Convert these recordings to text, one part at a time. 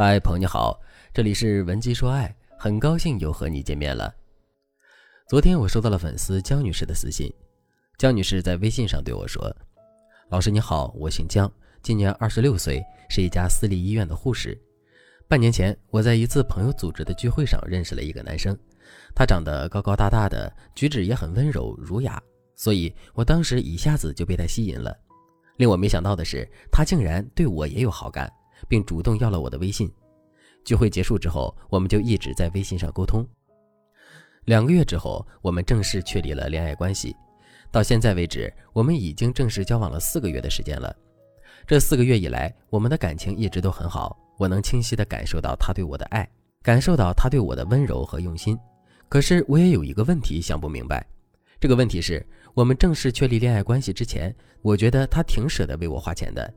嗨，朋友你好，这里是文姬说爱，很高兴又和你见面了。昨天我收到了粉丝江女士的私信，江女士在微信上对我说：“老师你好，我姓江，今年二十六岁，是一家私立医院的护士。半年前，我在一次朋友组织的聚会上认识了一个男生，他长得高高大大的，举止也很温柔儒雅，所以我当时一下子就被他吸引了。令我没想到的是，他竟然对我也有好感。”并主动要了我的微信。聚会结束之后，我们就一直在微信上沟通。两个月之后，我们正式确立了恋爱关系。到现在为止，我们已经正式交往了四个月的时间了。这四个月以来，我们的感情一直都很好。我能清晰地感受到他对我的爱，感受到他对我的温柔和用心。可是，我也有一个问题想不明白。这个问题是我们正式确立恋爱关系之前，我觉得他挺舍得为我花钱的。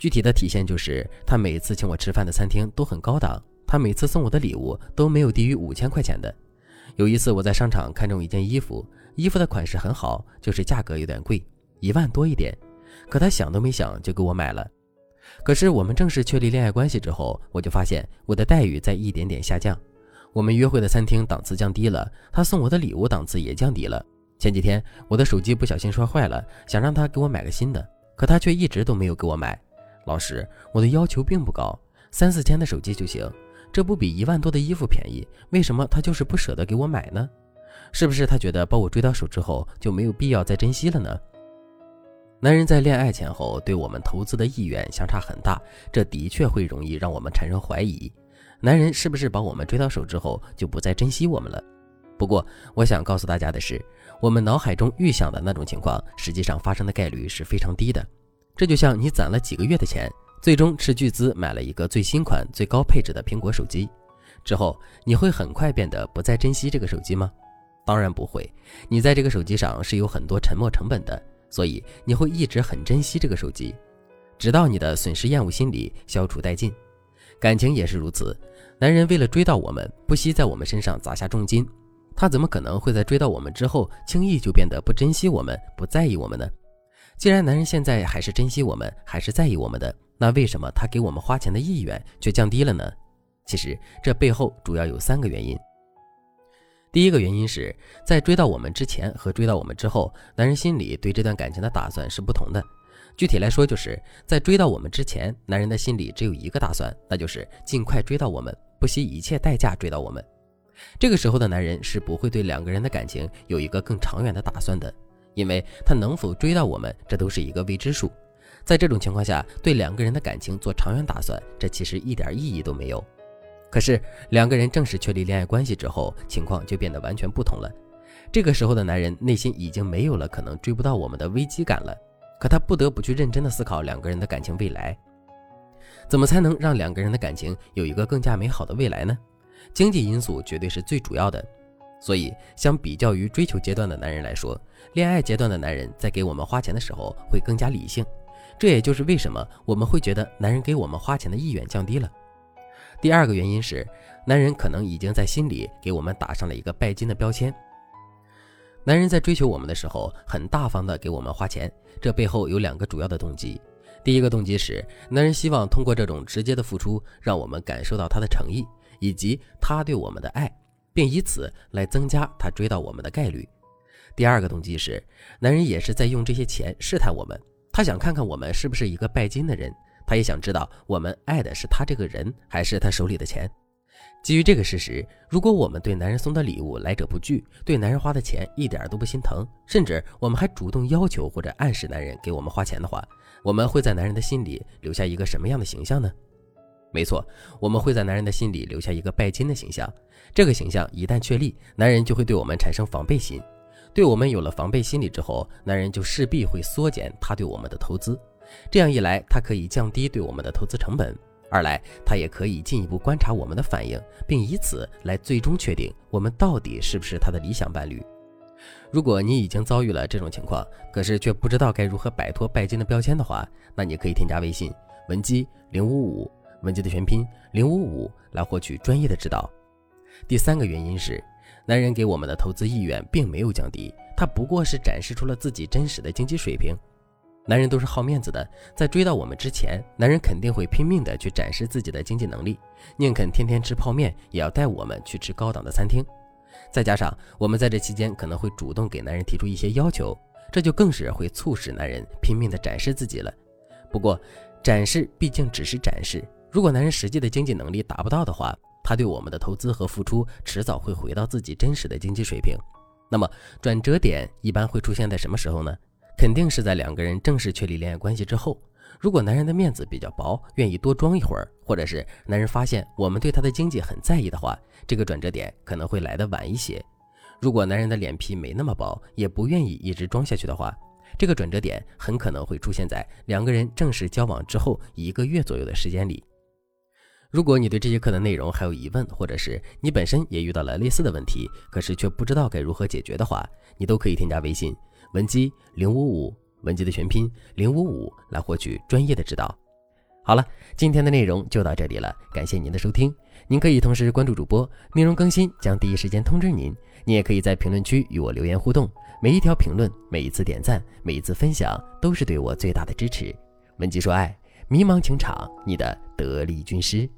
具体的体现就是，他每次请我吃饭的餐厅都很高档，他每次送我的礼物都没有低于五千块钱的。有一次我在商场看中一件衣服，衣服的款式很好，就是价格有点贵，一万多一点，可他想都没想就给我买了。可是我们正式确立恋爱关系之后，我就发现我的待遇在一点点下降，我们约会的餐厅档次降低了，他送我的礼物档次也降低了。前几天我的手机不小心摔坏了，想让他给我买个新的，可他却一直都没有给我买。老师，我的要求并不高，三四千的手机就行，这不比一万多的衣服便宜？为什么他就是不舍得给我买呢？是不是他觉得把我追到手之后就没有必要再珍惜了呢？男人在恋爱前后对我们投资的意愿相差很大，这的确会容易让我们产生怀疑，男人是不是把我们追到手之后就不再珍惜我们了？不过，我想告诉大家的是，我们脑海中预想的那种情况，实际上发生的概率是非常低的。这就像你攒了几个月的钱，最终斥巨资买了一个最新款、最高配置的苹果手机，之后你会很快变得不再珍惜这个手机吗？当然不会。你在这个手机上是有很多沉没成本的，所以你会一直很珍惜这个手机，直到你的损失厌恶心理消除殆尽。感情也是如此，男人为了追到我们，不惜在我们身上砸下重金，他怎么可能会在追到我们之后，轻易就变得不珍惜我们、不在意我们呢？既然男人现在还是珍惜我们，还是在意我们的，那为什么他给我们花钱的意愿却降低了呢？其实这背后主要有三个原因。第一个原因是在追到我们之前和追到我们之后，男人心里对这段感情的打算是不同的。具体来说，就是在追到我们之前，男人的心里只有一个打算，那就是尽快追到我们，不惜一切代价追到我们。这个时候的男人是不会对两个人的感情有一个更长远的打算的。因为他能否追到我们，这都是一个未知数。在这种情况下，对两个人的感情做长远打算，这其实一点意义都没有。可是两个人正式确立恋爱关系之后，情况就变得完全不同了。这个时候的男人内心已经没有了可能追不到我们的危机感了，可他不得不去认真的思考两个人的感情未来，怎么才能让两个人的感情有一个更加美好的未来呢？经济因素绝对是最主要的。所以，相比较于追求阶段的男人来说，恋爱阶段的男人在给我们花钱的时候会更加理性。这也就是为什么我们会觉得男人给我们花钱的意愿降低了。第二个原因是，男人可能已经在心里给我们打上了一个拜金的标签。男人在追求我们的时候很大方的给我们花钱，这背后有两个主要的动机。第一个动机是，男人希望通过这种直接的付出，让我们感受到他的诚意以及他对我们的爱。并以此来增加他追到我们的概率。第二个动机是，男人也是在用这些钱试探我们，他想看看我们是不是一个拜金的人，他也想知道我们爱的是他这个人，还是他手里的钱。基于这个事实，如果我们对男人送的礼物来者不拒，对男人花的钱一点都不心疼，甚至我们还主动要求或者暗示男人给我们花钱的话，我们会在男人的心里留下一个什么样的形象呢？没错，我们会在男人的心里留下一个拜金的形象。这个形象一旦确立，男人就会对我们产生防备心。对我们有了防备心理之后，男人就势必会缩减他对我们的投资。这样一来，他可以降低对我们的投资成本；二来，他也可以进一步观察我们的反应，并以此来最终确定我们到底是不是他的理想伴侣。如果你已经遭遇了这种情况，可是却不知道该如何摆脱拜金的标签的话，那你可以添加微信文姬零五五。文姬的全拼零五五来获取专业的指导。第三个原因是，男人给我们的投资意愿并没有降低，他不过是展示出了自己真实的经济水平。男人都是好面子的，在追到我们之前，男人肯定会拼命的去展示自己的经济能力，宁肯天天吃泡面，也要带我们去吃高档的餐厅。再加上我们在这期间可能会主动给男人提出一些要求，这就更是会促使男人拼命的展示自己了。不过，展示毕竟只是展示，如果男人实际的经济能力达不到的话，他对我们的投资和付出迟早会回到自己真实的经济水平。那么，转折点一般会出现在什么时候呢？肯定是在两个人正式确立恋爱关系之后。如果男人的面子比较薄，愿意多装一会儿，或者是男人发现我们对他的经济很在意的话，这个转折点可能会来得晚一些。如果男人的脸皮没那么薄，也不愿意一直装下去的话，这个转折点很可能会出现在两个人正式交往之后一个月左右的时间里。如果你对这节课的内容还有疑问，或者是你本身也遇到了类似的问题，可是却不知道该如何解决的话，你都可以添加微信。文姬零五五，文姬的全拼零五五，来获取专业的指导。好了，今天的内容就到这里了，感谢您的收听。您可以同时关注主播，内容更新将第一时间通知您。您也可以在评论区与我留言互动，每一条评论、每一次点赞、每一次分享，都是对我最大的支持。文姬说爱，迷茫情场，你的得力军师。